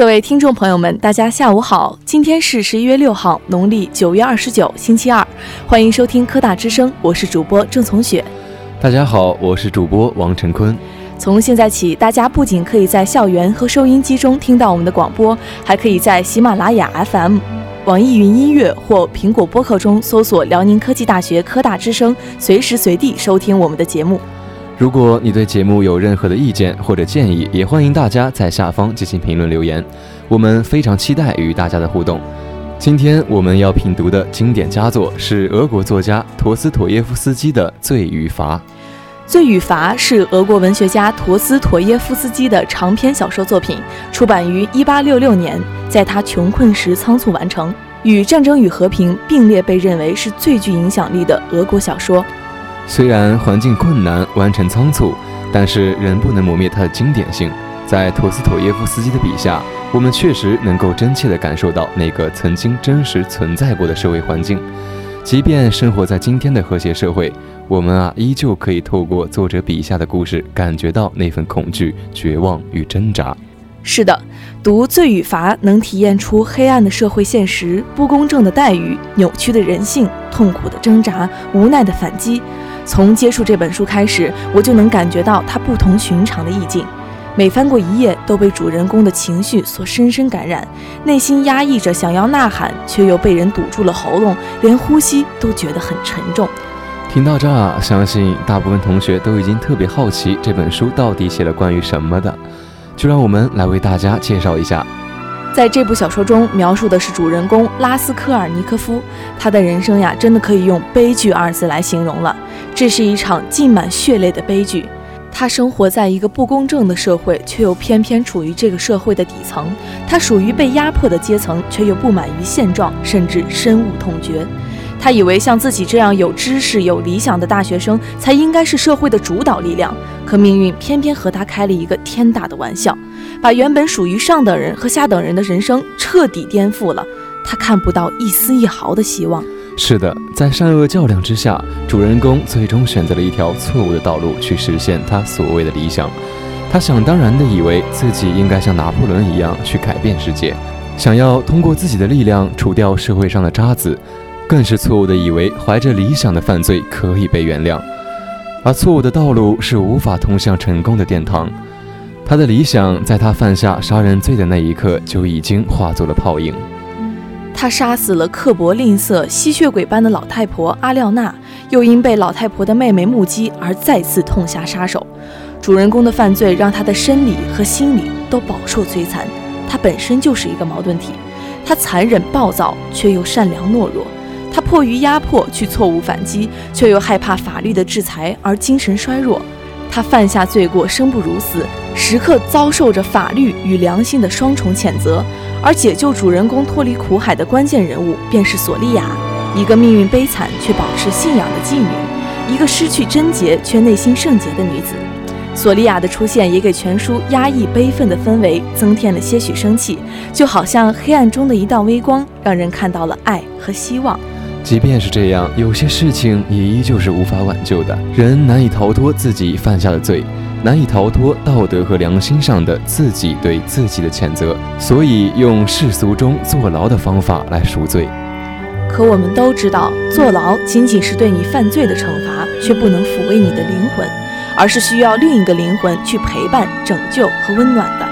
各位听众朋友们，大家下午好！今天是十一月六号，农历九月二十九，星期二。欢迎收听科大之声，我是主播郑从雪。大家好，我是主播王晨坤。从现在起，大家不仅可以在校园和收音机中听到我们的广播，还可以在喜马拉雅 FM、网易云音乐或苹果播客中搜索辽宁科技大学科大之声，随时随地收听我们的节目。如果你对节目有任何的意见或者建议，也欢迎大家在下方进行评论留言，我们非常期待与大家的互动。今天我们要品读的经典佳作是俄国作家陀思妥耶夫斯基的《罪与罚》。《罪与罚》是俄国文学家陀思妥耶夫斯基的长篇小说作品，出版于1866年，在他穷困时仓促完成，与《战争与和平》并列被认为是最具影响力的俄国小说。虽然环境困难，完成仓促，但是仍不能磨灭它的经典性。在陀思妥耶夫斯基的笔下，我们确实能够真切地感受到那个曾经真实存在过的社会环境。即便生活在今天的和谐社会，我们啊，依旧可以透过作者笔下的故事，感觉到那份恐惧、绝望与挣扎。是的，读《罪与罚》能体验出黑暗的社会现实、不公正的待遇、扭曲的人性、痛苦的挣扎、无奈的反击。从接触这本书开始，我就能感觉到它不同寻常的意境。每翻过一页，都被主人公的情绪所深深感染，内心压抑着想要呐喊，却又被人堵住了喉咙，连呼吸都觉得很沉重。听到这儿，相信大部分同学都已经特别好奇这本书到底写了关于什么的，就让我们来为大家介绍一下。在这部小说中，描述的是主人公拉斯科尔尼科夫，他的人生呀，真的可以用悲剧二字来形容了。这是一场浸满血泪的悲剧。他生活在一个不公正的社会，却又偏偏处于这个社会的底层。他属于被压迫的阶层，却又不满于现状，甚至深恶痛绝。他以为像自己这样有知识、有理想的大学生，才应该是社会的主导力量。可命运偏偏和他开了一个天大的玩笑。把原本属于上等人和下等人的人生彻底颠覆了，他看不到一丝一毫的希望。是的，在善恶较量之下，主人公最终选择了一条错误的道路去实现他所谓的理想。他想当然地以为自己应该像拿破仑一样去改变世界，想要通过自己的力量除掉社会上的渣子，更是错误地以为怀着理想的犯罪可以被原谅，而错误的道路是无法通向成功的殿堂。他的理想在他犯下杀人罪的那一刻就已经化作了泡影。他杀死了刻薄吝啬、吸血鬼般的老太婆阿廖娜，又因被老太婆的妹妹目击而再次痛下杀手。主人公的犯罪让他的生理和心理都饱受摧残。他本身就是一个矛盾体，他残忍暴躁，却又善良懦弱；他迫于压迫去错误反击，却又害怕法律的制裁而精神衰弱。他犯下罪过，生不如死，时刻遭受着法律与良心的双重谴责。而解救主人公脱离苦海的关键人物，便是索利亚，一个命运悲惨却保持信仰的妓女，一个失去贞洁却内心圣洁的女子。索利亚的出现也给全书压抑悲愤的氛围增添了些许生气，就好像黑暗中的一道微光，让人看到了爱和希望。即便是这样，有些事情也依旧是无法挽救的。人难以逃脱自己犯下的罪，难以逃脱道德和良心上的自己对自己的谴责，所以用世俗中坐牢的方法来赎罪。可我们都知道，坐牢仅仅是对你犯罪的惩罚，却不能抚慰你的灵魂，而是需要另一个灵魂去陪伴、拯救和温暖的。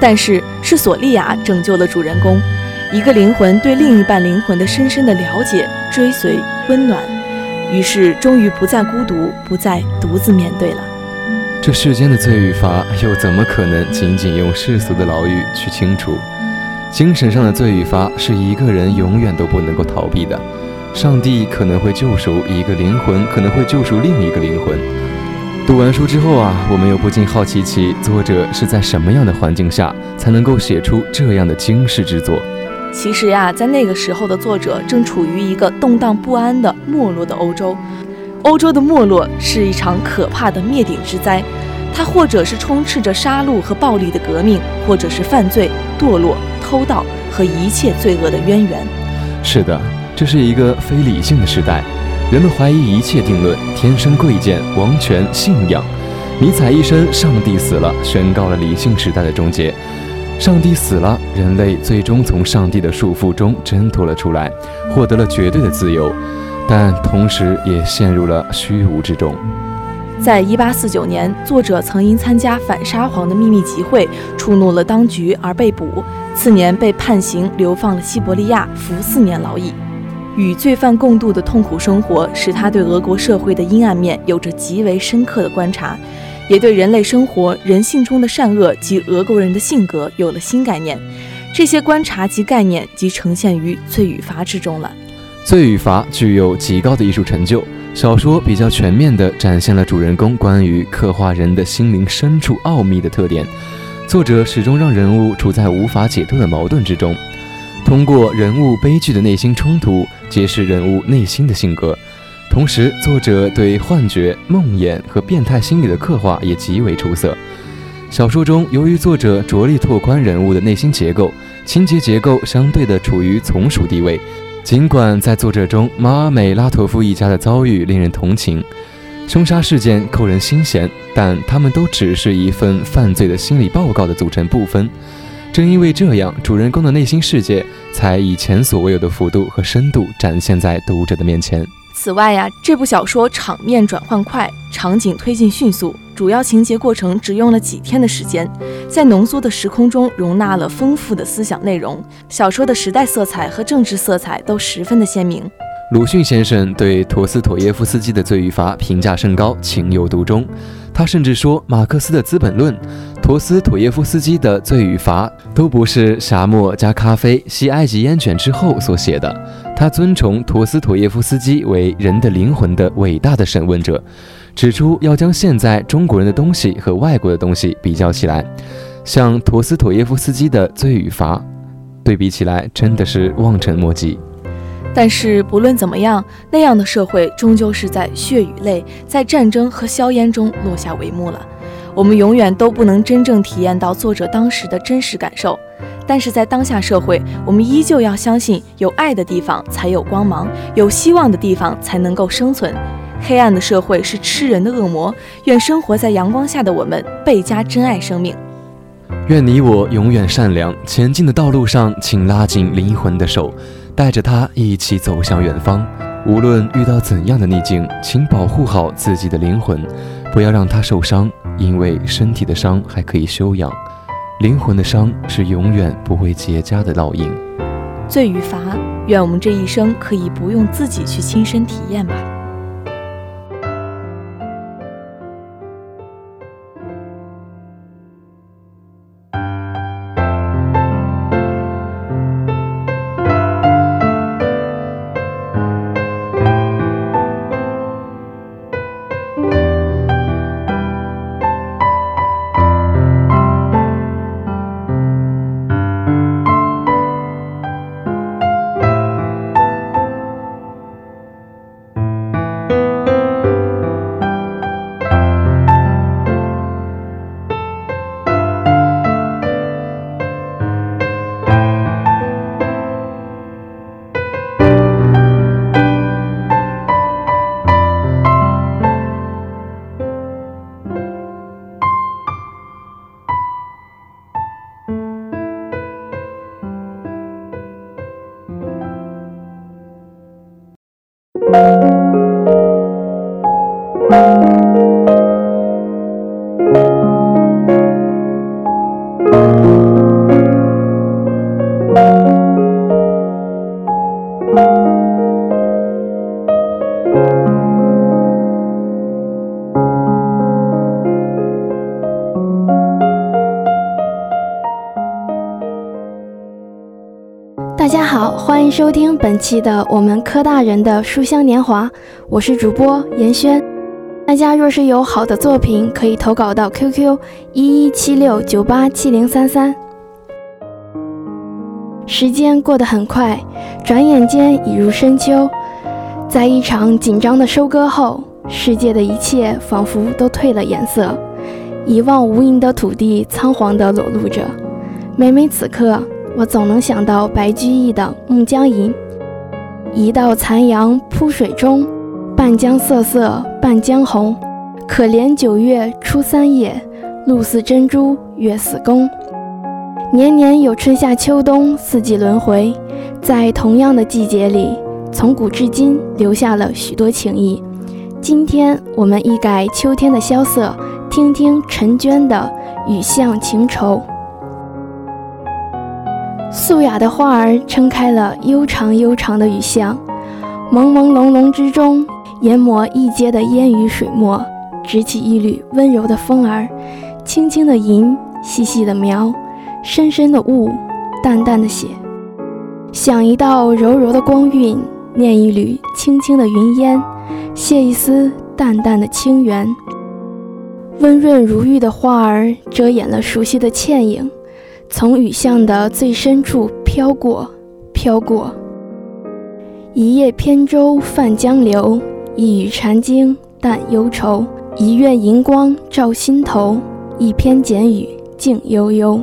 但是，是索利亚拯救了主人公。一个灵魂对另一半灵魂的深深的了解、追随、温暖，于是终于不再孤独，不再独自面对了。这世间的罪与罚，又怎么可能仅仅用世俗的牢狱去清除？精神上的罪与罚，是一个人永远都不能够逃避的。上帝可能会救赎一个灵魂，可能会救赎另一个灵魂。读完书之后啊，我们又不禁好奇起作者是在什么样的环境下，才能够写出这样的惊世之作？其实呀，在那个时候的作者正处于一个动荡不安的没落的欧洲。欧洲的没落是一场可怕的灭顶之灾，它或者是充斥着杀戮和暴力的革命，或者是犯罪、堕落、偷盗和一切罪恶的渊源。是的，这是一个非理性的时代，人们怀疑一切定论，天生贵贱、王权、信仰，尼采一生，上帝死了，宣告了理性时代的终结。上帝死了，人类最终从上帝的束缚中挣脱了出来，获得了绝对的自由，但同时也陷入了虚无之中。在一八四九年，作者曾因参加反沙皇的秘密集会，触怒了当局而被捕，次年被判刑，流放了西伯利亚，服四年劳役。与罪犯共度的痛苦生活，使他对俄国社会的阴暗面有着极为深刻的观察。也对人类生活、人性中的善恶及俄国人的性格有了新概念。这些观察及概念即呈现于《罪与罚》之中了。《罪与罚》具有极高的艺术成就，小说比较全面地展现了主人公关于刻画人的心灵深处奥秘的特点。作者始终让人物处在无法解脱的矛盾之中，通过人物悲剧的内心冲突，揭示人物内心的性格。同时，作者对幻觉、梦魇和变态心理的刻画也极为出色。小说中，由于作者着力拓宽人物的内心结构，情节结构相对的处于从属地位。尽管在作者中，马尔美拉托夫一家的遭遇令人同情，凶杀事件扣人心弦，但他们都只是一份犯罪的心理报告的组成部分。正因为这样，主人公的内心世界才以前所未有的幅度和深度展现在读者的面前。此外呀，这部小说场面转换快，场景推进迅速，主要情节过程只用了几天的时间，在浓缩的时空中容纳了丰富的思想内容。小说的时代色彩和政治色彩都十分的鲜明。鲁迅先生对陀思妥耶夫斯基的《罪与罚》评价甚高，情有独钟。他甚至说，马克思的《资本论》、陀思妥耶夫斯基的《罪与罚》都不是沙漠加咖啡、吸埃及烟卷之后所写的。他尊崇陀思妥耶夫斯基为人的灵魂的伟大的审问者，指出要将现在中国人的东西和外国的东西比较起来，像陀思妥耶夫斯基的《罪与罚》，对比起来真的是望尘莫及。但是不论怎么样，那样的社会终究是在血与泪、在战争和硝烟中落下帷幕了。我们永远都不能真正体验到作者当时的真实感受。但是在当下社会，我们依旧要相信，有爱的地方才有光芒，有希望的地方才能够生存。黑暗的社会是吃人的恶魔。愿生活在阳光下的我们倍加珍爱生命。愿你我永远善良。前进的道路上，请拉紧灵魂的手。带着它一起走向远方，无论遇到怎样的逆境，请保护好自己的灵魂，不要让它受伤，因为身体的伤还可以修养，灵魂的伤是永远不会结痂的烙印。罪与罚，愿我们这一生可以不用自己去亲身体验吧。大家好，欢迎收听本期的我们科大人的书香年华，我是主播严轩。大家若是有好的作品，可以投稿到 QQ 一一七六九八七零三三。时间过得很快，转眼间已入深秋。在一场紧张的收割后，世界的一切仿佛都褪了颜色，一望无垠的土地仓皇地裸露着。每每此刻。我总能想到白居易的《暮江吟》：“一道残阳铺水中，半江瑟瑟半江红。可怜九月初三夜，露似珍珠月似弓。”年年有春夏秋冬四季轮回，在同样的季节里，从古至今留下了许多情谊。今天我们一改秋天的萧瑟，听听陈娟的《雨巷情愁》。素雅的花儿撑开了悠长悠长的雨巷，朦朦胧胧之中，研磨一街的烟雨水墨，执起一缕温柔的风儿，轻轻的吟，细细的描。深深的雾，淡淡的血，想一道柔柔的光晕，念一缕轻轻的云烟，写一丝淡淡的清源。温润如玉的花儿遮掩了熟悉的倩影，从雨巷的最深处飘过，飘过。一叶扁舟泛江流，一语禅经淡忧愁。一院银光照心头，一篇简语静悠悠。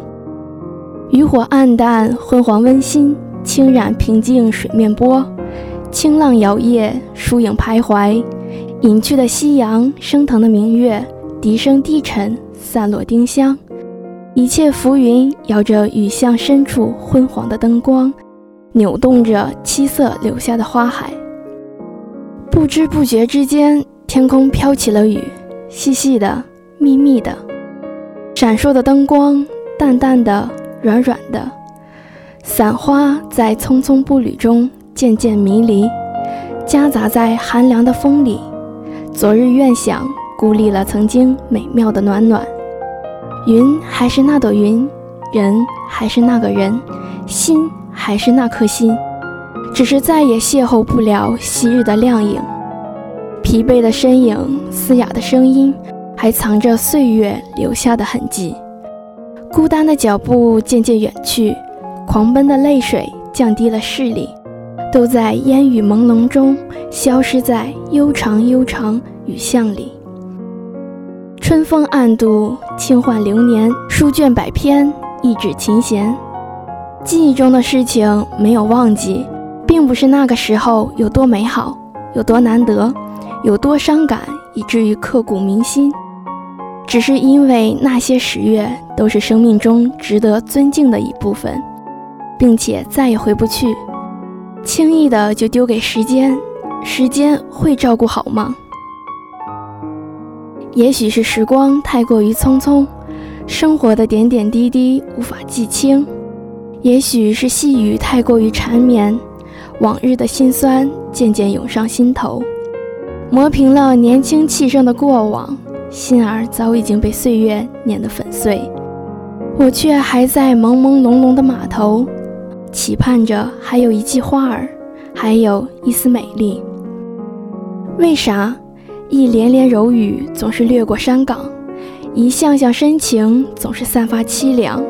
渔火暗淡，昏黄温馨，轻染平静水面波。清浪摇曳，疏影徘徊。隐去的夕阳，升腾的明月，笛声低沉，散落丁香。一切浮云摇着雨巷深处昏黄的灯光，扭动着七色留下的花海。不知不觉之间，天空飘起了雨，细细的，密密的，闪烁的灯光，淡淡的。软软的伞花在匆匆步履中渐渐迷离，夹杂在寒凉的风里。昨日愿想孤立了曾经美妙的暖暖。云还是那朵云，人还是那个人，心还是那颗心，只是再也邂逅不了昔日的亮影。疲惫的身影，嘶哑的声音，还藏着岁月留下的痕迹。孤单的脚步渐渐远去，狂奔的泪水降低了视力，都在烟雨朦胧中消失在悠长悠长雨巷里。春风暗度，轻唤流年，书卷百篇，一纸琴弦。记忆中的事情没有忘记，并不是那个时候有多美好，有多难得，有多伤感，以至于刻骨铭心。只是因为那些十月都是生命中值得尊敬的一部分，并且再也回不去，轻易的就丢给时间，时间会照顾好吗？也许是时光太过于匆匆，生活的点点滴滴无法记清；也许是细雨太过于缠绵，往日的辛酸渐渐涌上心头，磨平了年轻气盛的过往。心儿早已经被岁月碾得粉碎，我却还在朦朦胧胧的码头，期盼着还有一季花儿，还有一丝美丽。为啥一连连柔语总是掠过山岗，一项项深情总是散发凄凉？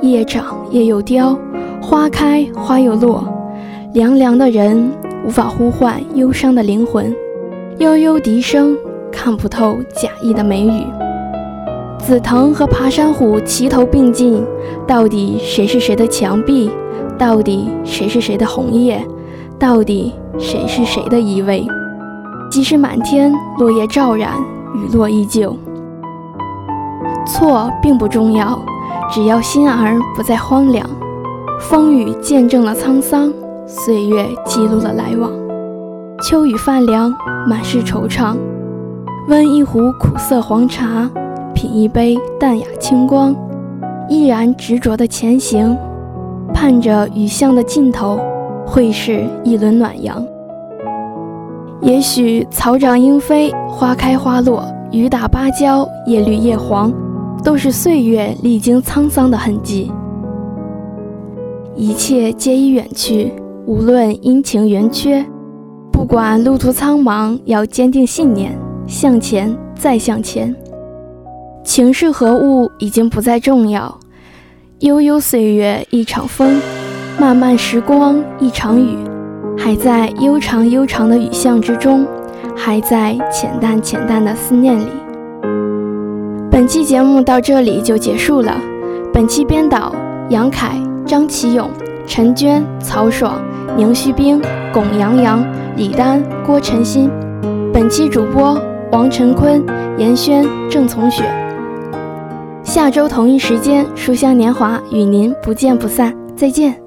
叶长叶又凋，花开花又落，凉凉的人无法呼唤忧伤的灵魂，悠悠笛声。看不透假意的眉宇，紫藤和爬山虎齐头并进，到底谁是谁的墙壁？到底谁是谁的红叶？到底谁是谁的依偎？即使满天落叶照然，雨落依旧。错并不重要，只要心儿不再荒凉。风雨见证了沧桑，岁月记录了来往。秋雨泛凉，满是惆怅。温一壶苦涩黄茶，品一杯淡雅清光，依然执着的前行，盼着雨巷的尽头会是一轮暖阳。也许草长莺飞，花开花落，雨打芭蕉，叶绿叶黄，都是岁月历经沧桑的痕迹。一切皆已远去，无论阴晴圆缺，不管路途苍茫，要坚定信念。向前，再向前。情是何物，已经不再重要。悠悠岁月，一场风；漫漫时光，一场雨。还在悠长悠长的雨巷之中，还在浅淡浅淡的思念里。本期节目到这里就结束了。本期编导：杨凯、张启勇、陈娟、曹爽、宁旭冰、龚洋洋、李丹、郭晨新。本期主播。王晨坤、严轩、郑从雪。下周同一时间，书香年华与您不见不散。再见。